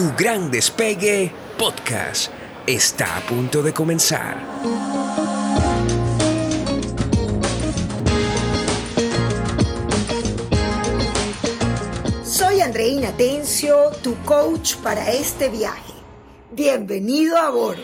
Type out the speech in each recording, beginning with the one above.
Tu gran despegue podcast está a punto de comenzar. Soy Andreina Tencio, tu coach para este viaje. Bienvenido a bordo.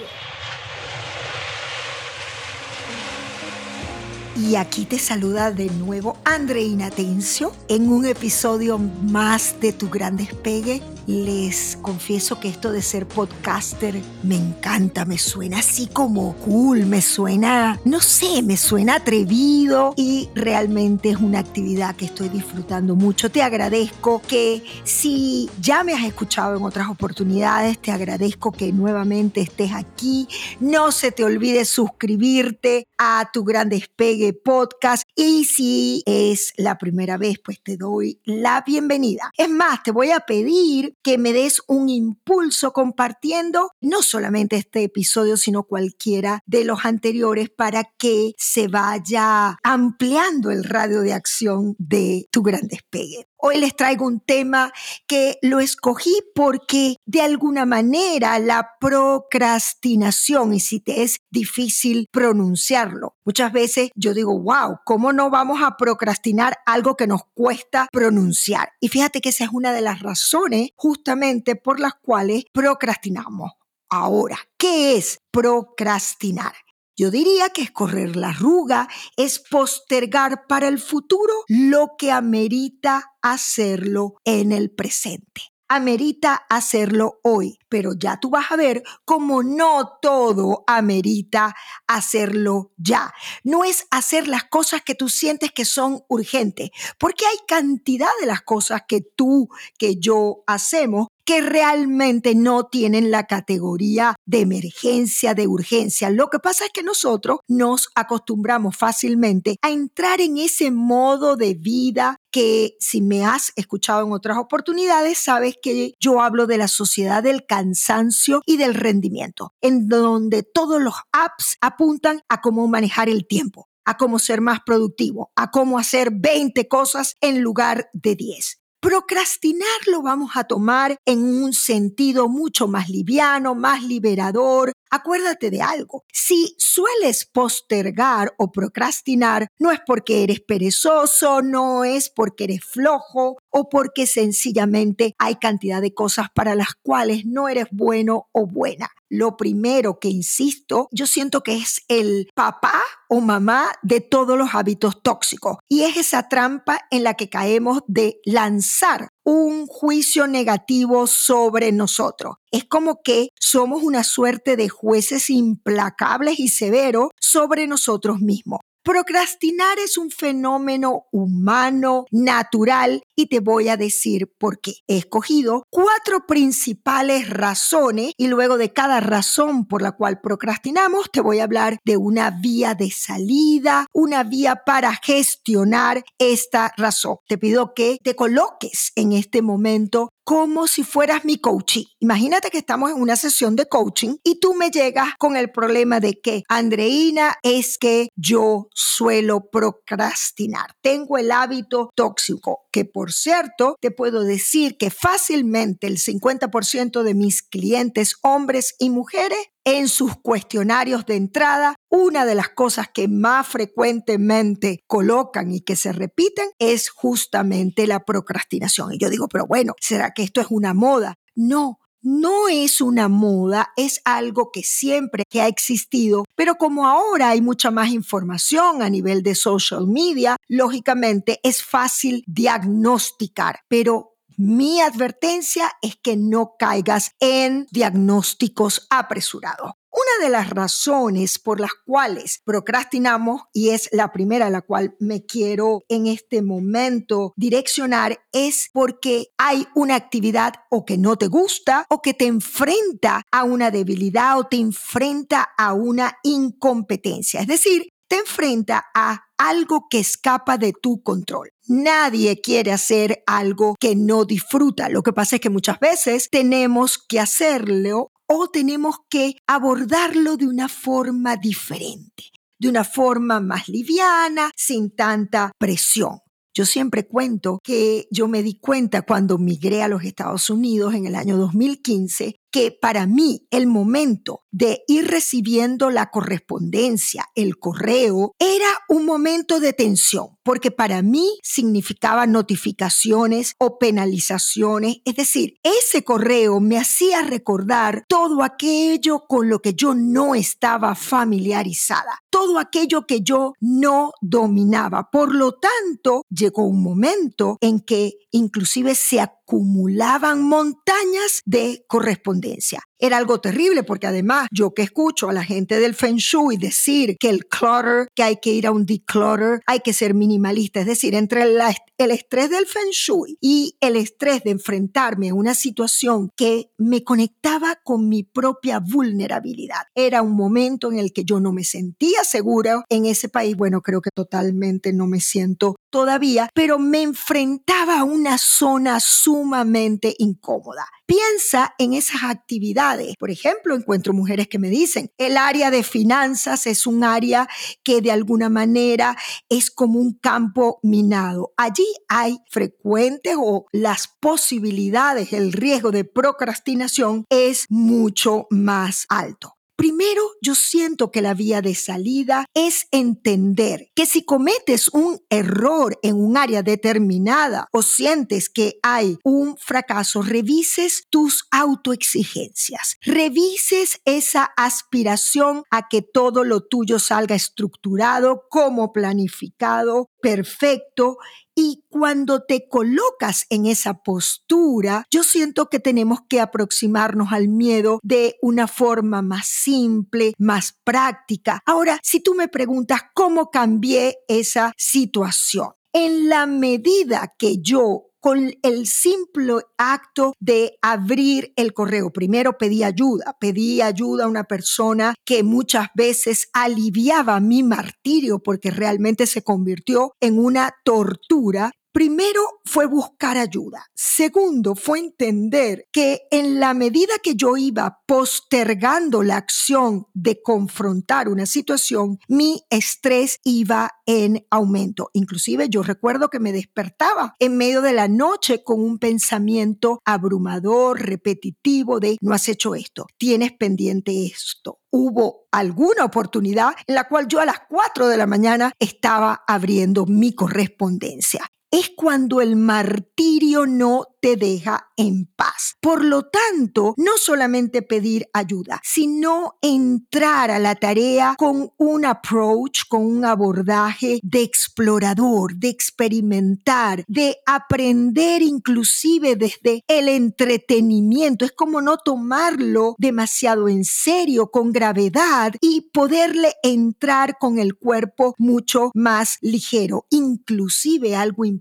Y aquí te saluda de nuevo Andreina Tencio en un episodio más de Tu Gran Despegue les confieso que esto de ser podcaster me encanta, me suena así como cool, me suena, no sé, me suena atrevido y realmente es una actividad que estoy disfrutando mucho. Te agradezco que si ya me has escuchado en otras oportunidades, te agradezco que nuevamente estés aquí. No se te olvide suscribirte a tu Gran Despegue podcast y si es la primera vez, pues te doy la bienvenida. Es más, te voy a pedir que me des un impulso compartiendo no solamente este episodio, sino cualquiera de los anteriores para que se vaya ampliando el radio de acción de tu gran despegue. Hoy les traigo un tema que lo escogí porque de alguna manera la procrastinación, y si te es difícil pronunciarlo, muchas veces yo digo, wow, ¿cómo no vamos a procrastinar algo que nos cuesta pronunciar? Y fíjate que esa es una de las razones justamente por las cuales procrastinamos. Ahora, ¿qué es procrastinar? Yo diría que es correr la arruga, es postergar para el futuro lo que amerita hacerlo en el presente. Amerita hacerlo hoy, pero ya tú vas a ver cómo no todo amerita hacerlo ya. No es hacer las cosas que tú sientes que son urgentes, porque hay cantidad de las cosas que tú, que yo hacemos que realmente no tienen la categoría de emergencia, de urgencia. Lo que pasa es que nosotros nos acostumbramos fácilmente a entrar en ese modo de vida que si me has escuchado en otras oportunidades, sabes que yo hablo de la sociedad del cansancio y del rendimiento, en donde todos los apps apuntan a cómo manejar el tiempo a cómo ser más productivo, a cómo hacer 20 cosas en lugar de 10. Procrastinar lo vamos a tomar en un sentido mucho más liviano, más liberador. Acuérdate de algo, si sueles postergar o procrastinar, no es porque eres perezoso, no es porque eres flojo o porque sencillamente hay cantidad de cosas para las cuales no eres bueno o buena lo primero que insisto, yo siento que es el papá o mamá de todos los hábitos tóxicos. Y es esa trampa en la que caemos de lanzar un juicio negativo sobre nosotros. Es como que somos una suerte de jueces implacables y severos sobre nosotros mismos. Procrastinar es un fenómeno humano, natural, y te voy a decir por qué. He escogido cuatro principales razones y luego de cada razón por la cual procrastinamos, te voy a hablar de una vía de salida, una vía para gestionar esta razón. Te pido que te coloques en este momento como si fueras mi coaching. Imagínate que estamos en una sesión de coaching y tú me llegas con el problema de que, Andreina, es que yo suelo procrastinar. Tengo el hábito tóxico, que por cierto, te puedo decir que fácilmente el 50% de mis clientes, hombres y mujeres, en sus cuestionarios de entrada, una de las cosas que más frecuentemente colocan y que se repiten es justamente la procrastinación. Y yo digo, pero bueno, ¿será que esto es una moda? No, no es una moda, es algo que siempre que ha existido, pero como ahora hay mucha más información a nivel de social media, lógicamente es fácil diagnosticar, pero mi advertencia es que no caigas en diagnósticos apresurados. Una de las razones por las cuales procrastinamos, y es la primera a la cual me quiero en este momento direccionar, es porque hay una actividad o que no te gusta o que te enfrenta a una debilidad o te enfrenta a una incompetencia. Es decir, te enfrenta a algo que escapa de tu control. Nadie quiere hacer algo que no disfruta. Lo que pasa es que muchas veces tenemos que hacerlo o tenemos que abordarlo de una forma diferente, de una forma más liviana, sin tanta presión. Yo siempre cuento que yo me di cuenta cuando migré a los Estados Unidos en el año 2015 que para mí el momento de ir recibiendo la correspondencia, el correo, era un momento de tensión, porque para mí significaba notificaciones o penalizaciones, es decir, ese correo me hacía recordar todo aquello con lo que yo no estaba familiarizada, todo aquello que yo no dominaba. Por lo tanto, llegó un momento en que inclusive se acumulaban montañas de correspondencia. Era algo terrible porque además yo que escucho a la gente del Feng Shui decir que el clutter, que hay que ir a un declutter, hay que ser minimalista, es decir, entre el estrés del Feng Shui y el estrés de enfrentarme a una situación que me conectaba con mi propia vulnerabilidad. Era un momento en el que yo no me sentía segura en ese país. Bueno, creo que totalmente no me siento todavía, pero me enfrentaba a una zona sumamente incómoda. Piensa en esas actividades. Por ejemplo, encuentro mujeres que me dicen, el área de finanzas es un área que de alguna manera es como un campo minado. Allí hay frecuentes o las posibilidades, el riesgo de procrastinación es mucho más alto. Primero, yo siento que la vía de salida es entender que si cometes un error en un área determinada o sientes que hay un fracaso, revises tus autoexigencias, revises esa aspiración a que todo lo tuyo salga estructurado, como planificado, perfecto y cuando te colocas en esa postura, yo siento que tenemos que aproximarnos al miedo de una forma más simple, más práctica. Ahora, si tú me preguntas cómo cambié esa situación, en la medida que yo con el simple acto de abrir el correo. Primero pedí ayuda, pedí ayuda a una persona que muchas veces aliviaba mi martirio porque realmente se convirtió en una tortura Primero fue buscar ayuda. Segundo fue entender que en la medida que yo iba postergando la acción de confrontar una situación, mi estrés iba en aumento. Inclusive yo recuerdo que me despertaba en medio de la noche con un pensamiento abrumador, repetitivo de no has hecho esto, tienes pendiente esto, hubo alguna oportunidad en la cual yo a las 4 de la mañana estaba abriendo mi correspondencia es cuando el martirio no te deja en paz. Por lo tanto, no solamente pedir ayuda, sino entrar a la tarea con un approach, con un abordaje de explorador, de experimentar, de aprender inclusive desde el entretenimiento. Es como no tomarlo demasiado en serio, con gravedad y poderle entrar con el cuerpo mucho más ligero. Inclusive algo importante,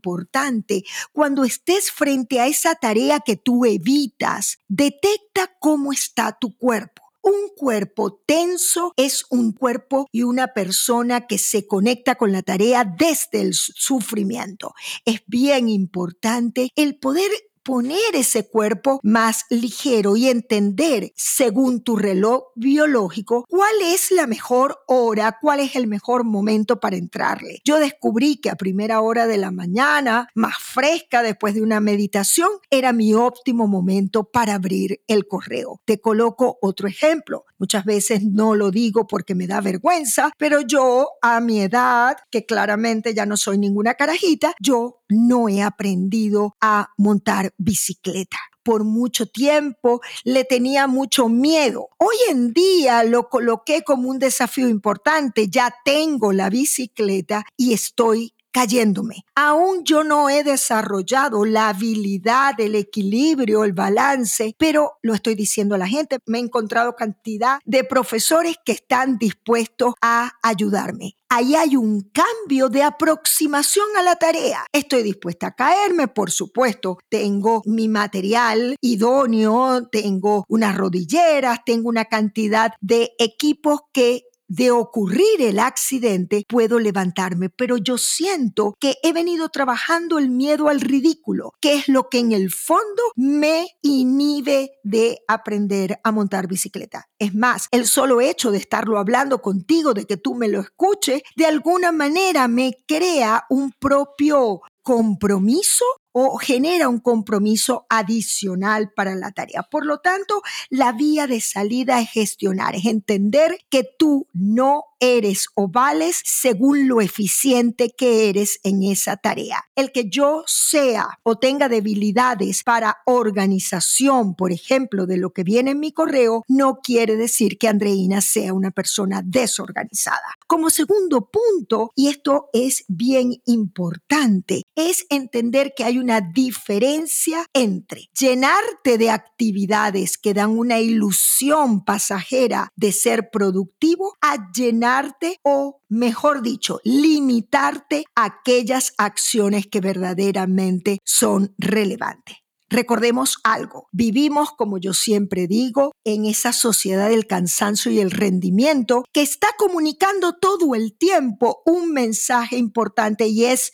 cuando estés frente a esa tarea que tú evitas, detecta cómo está tu cuerpo. Un cuerpo tenso es un cuerpo y una persona que se conecta con la tarea desde el sufrimiento. Es bien importante el poder poner ese cuerpo más ligero y entender, según tu reloj biológico, cuál es la mejor hora, cuál es el mejor momento para entrarle. Yo descubrí que a primera hora de la mañana, más fresca después de una meditación, era mi óptimo momento para abrir el correo. Te coloco otro ejemplo. Muchas veces no lo digo porque me da vergüenza, pero yo a mi edad, que claramente ya no soy ninguna carajita, yo no he aprendido a montar bicicleta. Por mucho tiempo le tenía mucho miedo. Hoy en día lo coloqué como un desafío importante. Ya tengo la bicicleta y estoy cayéndome. Aún yo no he desarrollado la habilidad, el equilibrio, el balance, pero lo estoy diciendo a la gente. Me he encontrado cantidad de profesores que están dispuestos a ayudarme ahí hay un cambio de aproximación a la tarea. Estoy dispuesta a caerme, por supuesto. Tengo mi material idóneo, tengo unas rodilleras, tengo una cantidad de equipos que de ocurrir el accidente, puedo levantarme, pero yo siento que he venido trabajando el miedo al ridículo, que es lo que en el fondo me inhibe de aprender a montar bicicleta. Es más, el solo hecho de estarlo hablando contigo, de que tú me lo escuches, de alguna manera me crea un propio compromiso o genera un compromiso adicional para la tarea. Por lo tanto, la vía de salida es gestionar, es entender que tú no eres o vales según lo eficiente que eres en esa tarea. El que yo sea o tenga debilidades para organización, por ejemplo, de lo que viene en mi correo, no quiere decir que Andreina sea una persona desorganizada. Como segundo punto, y esto es bien importante, es entender que hay una diferencia entre llenarte de actividades que dan una ilusión pasajera de ser productivo a llenarte o, mejor dicho, limitarte a aquellas acciones que verdaderamente son relevantes. Recordemos algo, vivimos, como yo siempre digo, en esa sociedad del cansancio y el rendimiento que está comunicando todo el tiempo un mensaje importante y es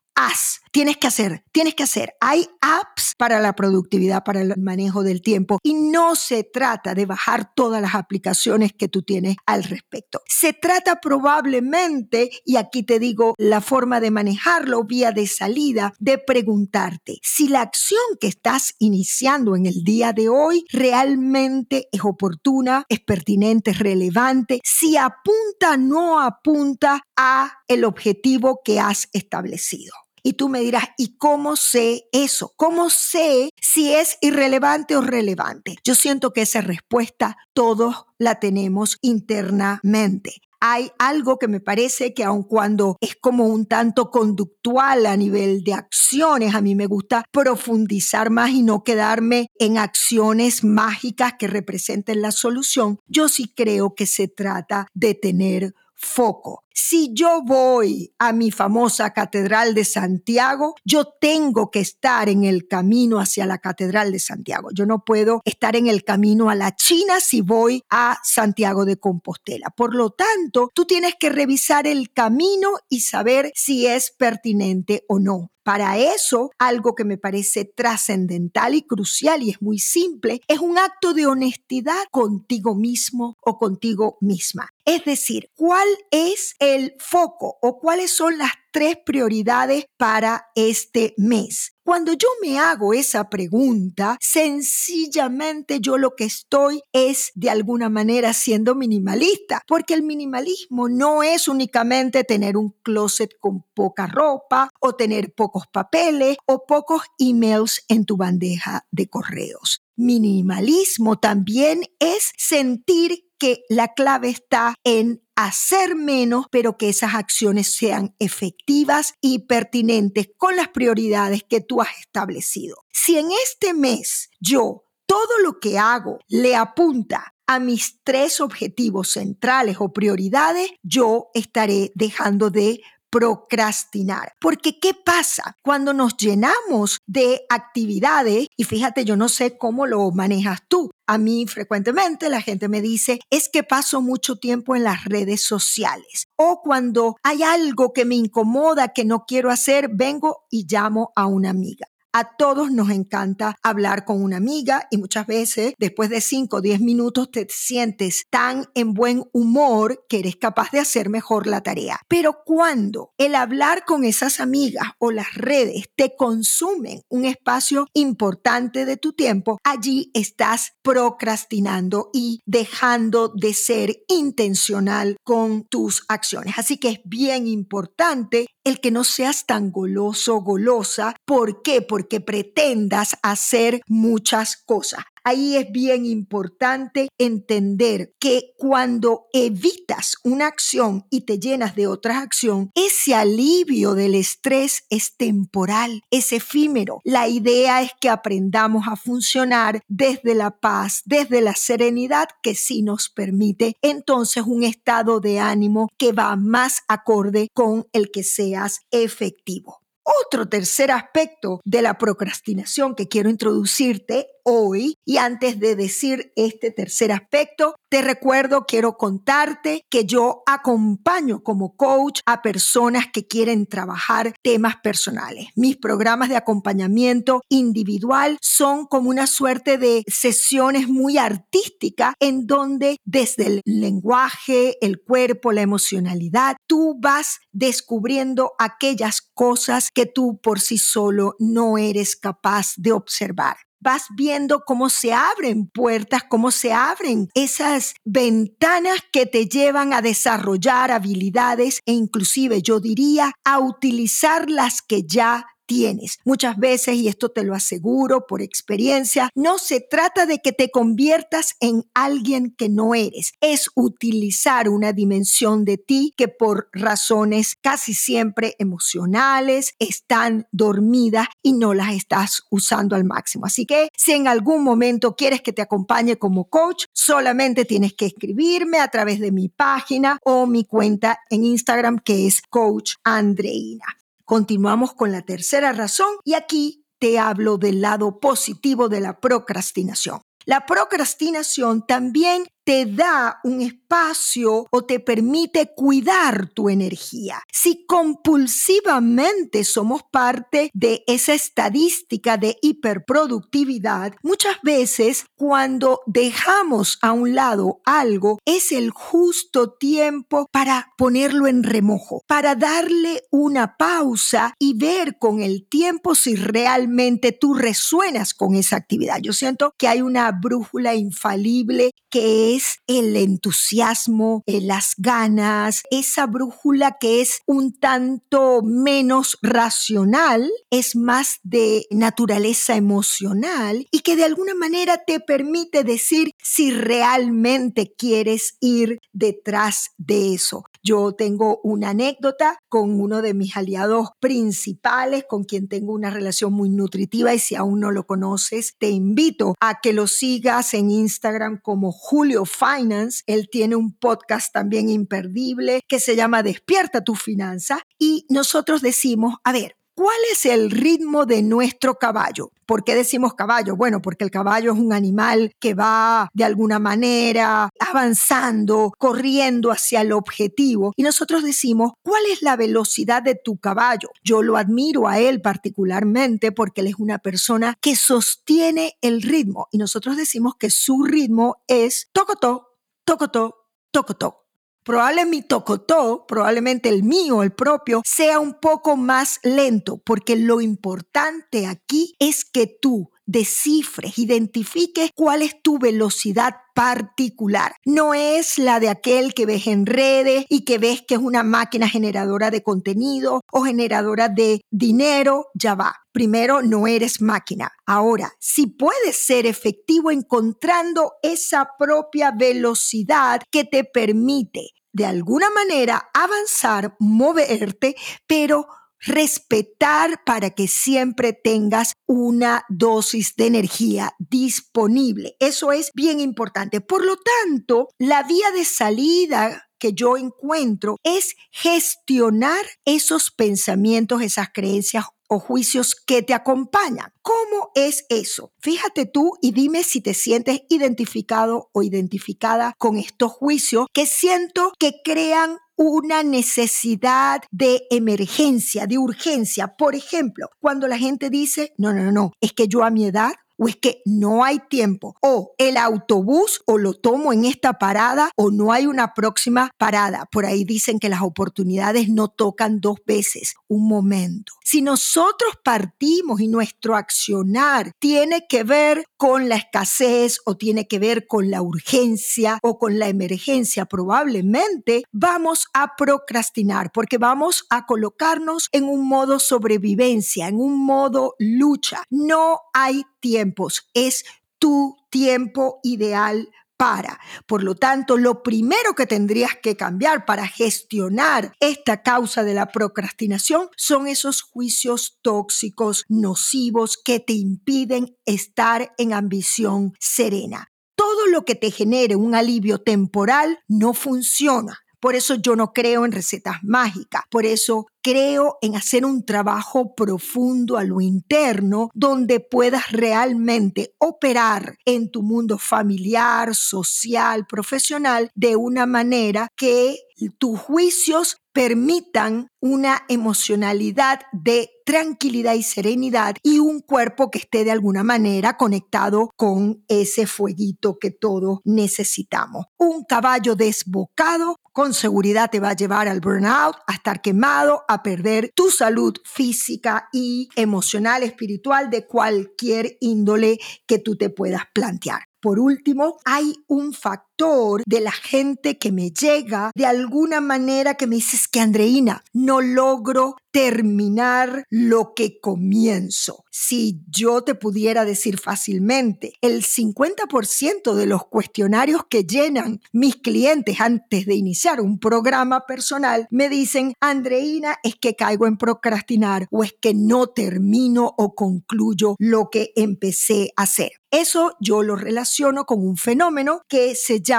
tienes que hacer, tienes que hacer. Hay apps para la productividad, para el manejo del tiempo y no se trata de bajar todas las aplicaciones que tú tienes al respecto. Se trata probablemente, y aquí te digo la forma de manejarlo, vía de salida, de preguntarte si la acción que estás iniciando en el día de hoy realmente es oportuna, es pertinente, es relevante, si apunta o no apunta a el objetivo que has establecido. Y tú me dirás, ¿y cómo sé eso? ¿Cómo sé si es irrelevante o relevante? Yo siento que esa respuesta todos la tenemos internamente hay algo que me parece que aun cuando es como un tanto conductual a nivel de acciones, a mí me gusta profundizar más y no quedarme en acciones mágicas que representen la solución. Yo sí creo que se trata de tener foco. Si yo voy a mi famosa Catedral de Santiago, yo tengo que estar en el camino hacia la Catedral de Santiago. Yo no puedo estar en el camino a la China si voy a Santiago de Compostela. Por lo tanto, tú tienes que revisar el camino y saber si es pertinente o no. Para eso, algo que me parece trascendental y crucial y es muy simple, es un acto de honestidad contigo mismo o contigo misma. Es decir, ¿cuál es el foco o cuáles son las tres prioridades para este mes? Cuando yo me hago esa pregunta, sencillamente yo lo que estoy es de alguna manera siendo minimalista, porque el minimalismo no es únicamente tener un closet con poca ropa o tener pocos papeles o pocos emails en tu bandeja de correos. Minimalismo también es sentir que la clave está en hacer menos, pero que esas acciones sean efectivas y pertinentes con las prioridades que tú has establecido. Si en este mes yo todo lo que hago le apunta a mis tres objetivos centrales o prioridades, yo estaré dejando de procrastinar. Porque ¿qué pasa cuando nos llenamos de actividades? Y fíjate, yo no sé cómo lo manejas tú. A mí frecuentemente la gente me dice, es que paso mucho tiempo en las redes sociales. O cuando hay algo que me incomoda, que no quiero hacer, vengo y llamo a una amiga. A todos nos encanta hablar con una amiga y muchas veces después de 5 o 10 minutos te sientes tan en buen humor que eres capaz de hacer mejor la tarea. Pero cuando el hablar con esas amigas o las redes te consumen un espacio importante de tu tiempo, allí estás procrastinando y dejando de ser intencional con tus acciones. Así que es bien importante el que no seas tan goloso, golosa. ¿Por qué? Porque pretendas hacer muchas cosas. Ahí es bien importante entender que cuando evitas una acción y te llenas de otra acción, ese alivio del estrés es temporal, es efímero. La idea es que aprendamos a funcionar desde la paz, desde la serenidad que sí nos permite entonces un estado de ánimo que va más acorde con el que seas efectivo. Otro tercer aspecto de la procrastinación que quiero introducirte hoy. Y antes de decir este tercer aspecto, te recuerdo, quiero contarte que yo acompaño como coach a personas que quieren trabajar temas personales. Mis programas de acompañamiento individual son como una suerte de sesiones muy artísticas en donde desde el lenguaje, el cuerpo, la emocionalidad, tú vas descubriendo aquellas cosas que tú por sí solo no eres capaz de observar vas viendo cómo se abren puertas, cómo se abren esas ventanas que te llevan a desarrollar habilidades e inclusive yo diría a utilizar las que ya tienes. Muchas veces, y esto te lo aseguro por experiencia, no se trata de que te conviertas en alguien que no eres, es utilizar una dimensión de ti que por razones casi siempre emocionales están dormidas y no las estás usando al máximo. Así que si en algún momento quieres que te acompañe como coach, solamente tienes que escribirme a través de mi página o mi cuenta en Instagram que es Coach Andreina. Continuamos con la tercera razón y aquí te hablo del lado positivo de la procrastinación. La procrastinación también te da un espacio o te permite cuidar tu energía. Si compulsivamente somos parte de esa estadística de hiperproductividad, muchas veces cuando dejamos a un lado algo es el justo tiempo para ponerlo en remojo, para darle una pausa y ver con el tiempo si realmente tú resuenas con esa actividad. Yo siento que hay una brújula infalible que es el entusiasmo, eh, las ganas, esa brújula que es un tanto menos racional, es más de naturaleza emocional y que de alguna manera te permite decir si realmente quieres ir detrás de eso. Yo tengo una anécdota con uno de mis aliados principales, con quien tengo una relación muy nutritiva y si aún no lo conoces, te invito a que lo sigas en Instagram como Julio Finance. Él tiene un podcast también imperdible que se llama Despierta tu finanza y nosotros decimos, a ver, ¿Cuál es el ritmo de nuestro caballo? ¿Por qué decimos caballo? Bueno, porque el caballo es un animal que va de alguna manera avanzando, corriendo hacia el objetivo. Y nosotros decimos, ¿cuál es la velocidad de tu caballo? Yo lo admiro a él particularmente porque él es una persona que sostiene el ritmo. Y nosotros decimos que su ritmo es tocotó, tocotó, tocotó. Probablemente mi tocotó, probablemente el mío, el propio, sea un poco más lento, porque lo importante aquí es que tú descifres, identifiques cuál es tu velocidad particular. No es la de aquel que ves en redes y que ves que es una máquina generadora de contenido o generadora de dinero. Ya va. Primero, no eres máquina. Ahora, si puedes ser efectivo encontrando esa propia velocidad que te permite de alguna manera avanzar, moverte, pero respetar para que siempre tengas una dosis de energía disponible. Eso es bien importante. Por lo tanto, la vía de salida que yo encuentro es gestionar esos pensamientos, esas creencias o juicios que te acompañan. ¿Cómo es eso? Fíjate tú y dime si te sientes identificado o identificada con estos juicios que siento que crean una necesidad de emergencia, de urgencia. Por ejemplo, cuando la gente dice, no, no, no, es que yo a mi edad o es que no hay tiempo, o el autobús o lo tomo en esta parada o no hay una próxima parada. Por ahí dicen que las oportunidades no tocan dos veces, un momento. Si nosotros partimos y nuestro accionar tiene que ver con la escasez o tiene que ver con la urgencia o con la emergencia, probablemente vamos a procrastinar porque vamos a colocarnos en un modo sobrevivencia, en un modo lucha. No hay tiempos, es tu tiempo ideal para. Por lo tanto, lo primero que tendrías que cambiar para gestionar esta causa de la procrastinación son esos juicios tóxicos, nocivos, que te impiden estar en ambición serena. Todo lo que te genere un alivio temporal no funciona. Por eso yo no creo en recetas mágicas. Por eso creo en hacer un trabajo profundo a lo interno donde puedas realmente operar en tu mundo familiar, social, profesional de una manera que tus juicios permitan una emocionalidad de tranquilidad y serenidad y un cuerpo que esté de alguna manera conectado con ese fueguito que todos necesitamos. Un caballo desbocado con seguridad te va a llevar al burnout, a estar quemado, a perder tu salud física y emocional, espiritual de cualquier índole que tú te puedas plantear. Por último, hay un factor de la gente que me llega de alguna manera que me dices que Andreina, no logro terminar lo que comienzo. Si yo te pudiera decir fácilmente, el 50% de los cuestionarios que llenan mis clientes antes de iniciar un programa personal me dicen, Andreina, es que caigo en procrastinar o es que no termino o concluyo lo que empecé a hacer. Eso yo lo relaciono con un fenómeno que se llama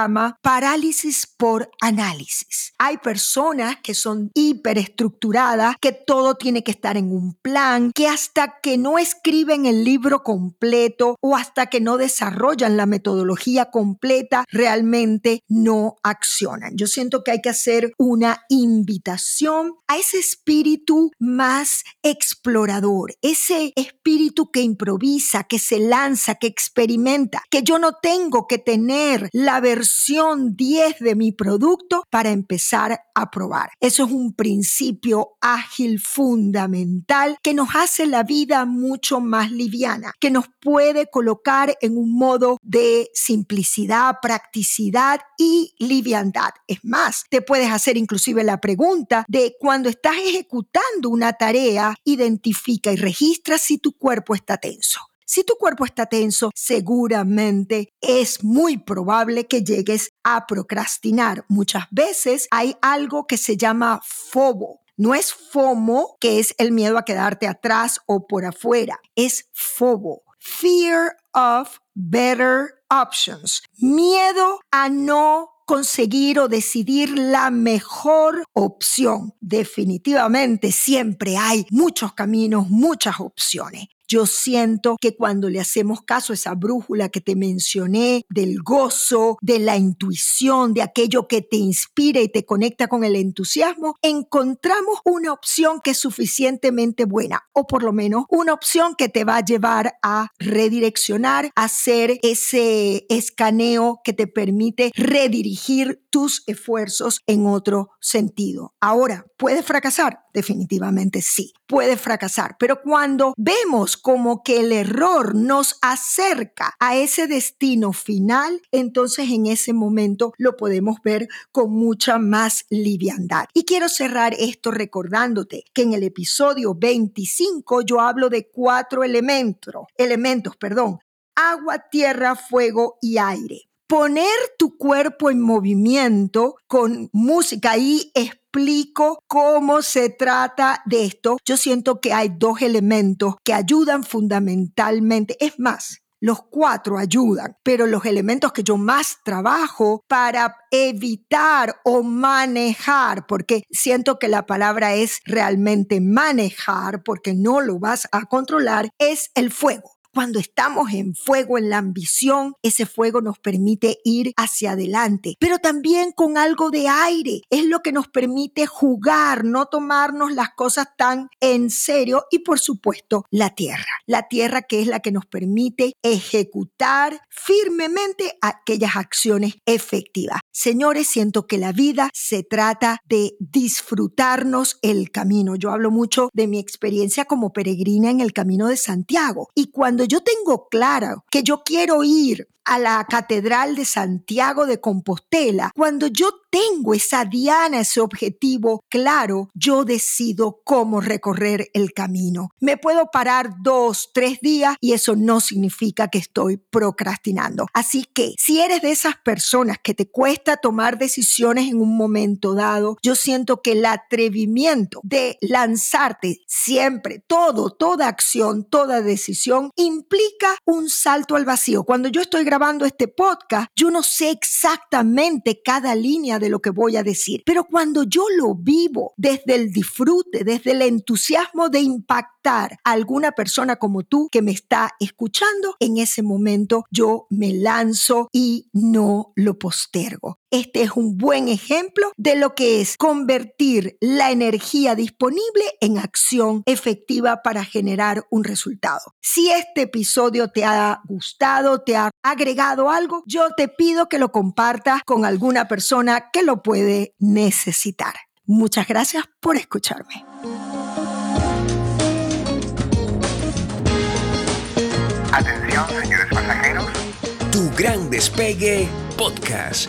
parálisis por análisis. Hay personas que son hiperestructuradas, que todo tiene que estar en un plan, que hasta que no escriben el libro completo o hasta que no desarrollan la metodología completa, realmente no accionan. Yo siento que hay que hacer una invitación a ese espíritu más explorador, ese espíritu que improvisa, que se lanza, que experimenta, que yo no tengo que tener la versión 10 de mi producto para empezar a probar. Eso es un principio ágil fundamental que nos hace la vida mucho más liviana, que nos puede colocar en un modo de simplicidad, practicidad y liviandad. Es más, te puedes hacer inclusive la pregunta de cuando estás ejecutando una tarea, identifica y registra si tu cuerpo está tenso. Si tu cuerpo está tenso, seguramente es muy probable que llegues a procrastinar. Muchas veces hay algo que se llama FOBO. No es FOMO, que es el miedo a quedarte atrás o por afuera. Es FOBO. Fear of better options. Miedo a no conseguir o decidir la mejor opción. Definitivamente siempre hay muchos caminos, muchas opciones. Yo siento que cuando le hacemos caso a esa brújula que te mencioné, del gozo, de la intuición, de aquello que te inspira y te conecta con el entusiasmo, encontramos una opción que es suficientemente buena, o por lo menos una opción que te va a llevar a redireccionar, a hacer ese escaneo que te permite redirigir tus esfuerzos en otro sentido. Ahora, ¿puedes fracasar? Definitivamente sí, puede fracasar, pero cuando vemos como que el error nos acerca a ese destino final, entonces en ese momento lo podemos ver con mucha más liviandad. Y quiero cerrar esto recordándote que en el episodio 25 yo hablo de cuatro elementos, elementos, perdón, agua, tierra, fuego y aire poner tu cuerpo en movimiento con música y explico cómo se trata de esto. Yo siento que hay dos elementos que ayudan fundamentalmente. Es más, los cuatro ayudan, pero los elementos que yo más trabajo para evitar o manejar, porque siento que la palabra es realmente manejar, porque no lo vas a controlar, es el fuego. Cuando estamos en fuego, en la ambición, ese fuego nos permite ir hacia adelante, pero también con algo de aire. Es lo que nos permite jugar, no tomarnos las cosas tan en serio y por supuesto la tierra. La tierra que es la que nos permite ejecutar firmemente aquellas acciones efectivas. Señores, siento que la vida se trata de disfrutarnos el camino. Yo hablo mucho de mi experiencia como peregrina en el camino de Santiago y cuando yo tengo claro que yo quiero ir a la Catedral de Santiago de Compostela, cuando yo tengo esa diana, ese objetivo claro, yo decido cómo recorrer el camino. Me puedo parar dos, tres días y eso no significa que estoy procrastinando. Así que si eres de esas personas que te cuesta tomar decisiones en un momento dado, yo siento que el atrevimiento de lanzarte siempre, todo, toda acción, toda decisión implica un salto al vacío. Cuando yo estoy grabando este podcast, yo no sé exactamente cada línea de lo que voy a decir, pero cuando yo lo vivo desde el disfrute, desde el entusiasmo de impactar a alguna persona como tú que me está escuchando, en ese momento yo me lanzo y no lo postergo. Este es un buen ejemplo de lo que es convertir la energía disponible en acción efectiva para generar un resultado. Si este episodio te ha gustado, te ha agregado algo, yo te pido que lo compartas con alguna persona que lo puede necesitar. Muchas gracias por escucharme. Atención, señores pasajeros. Tu gran despegue podcast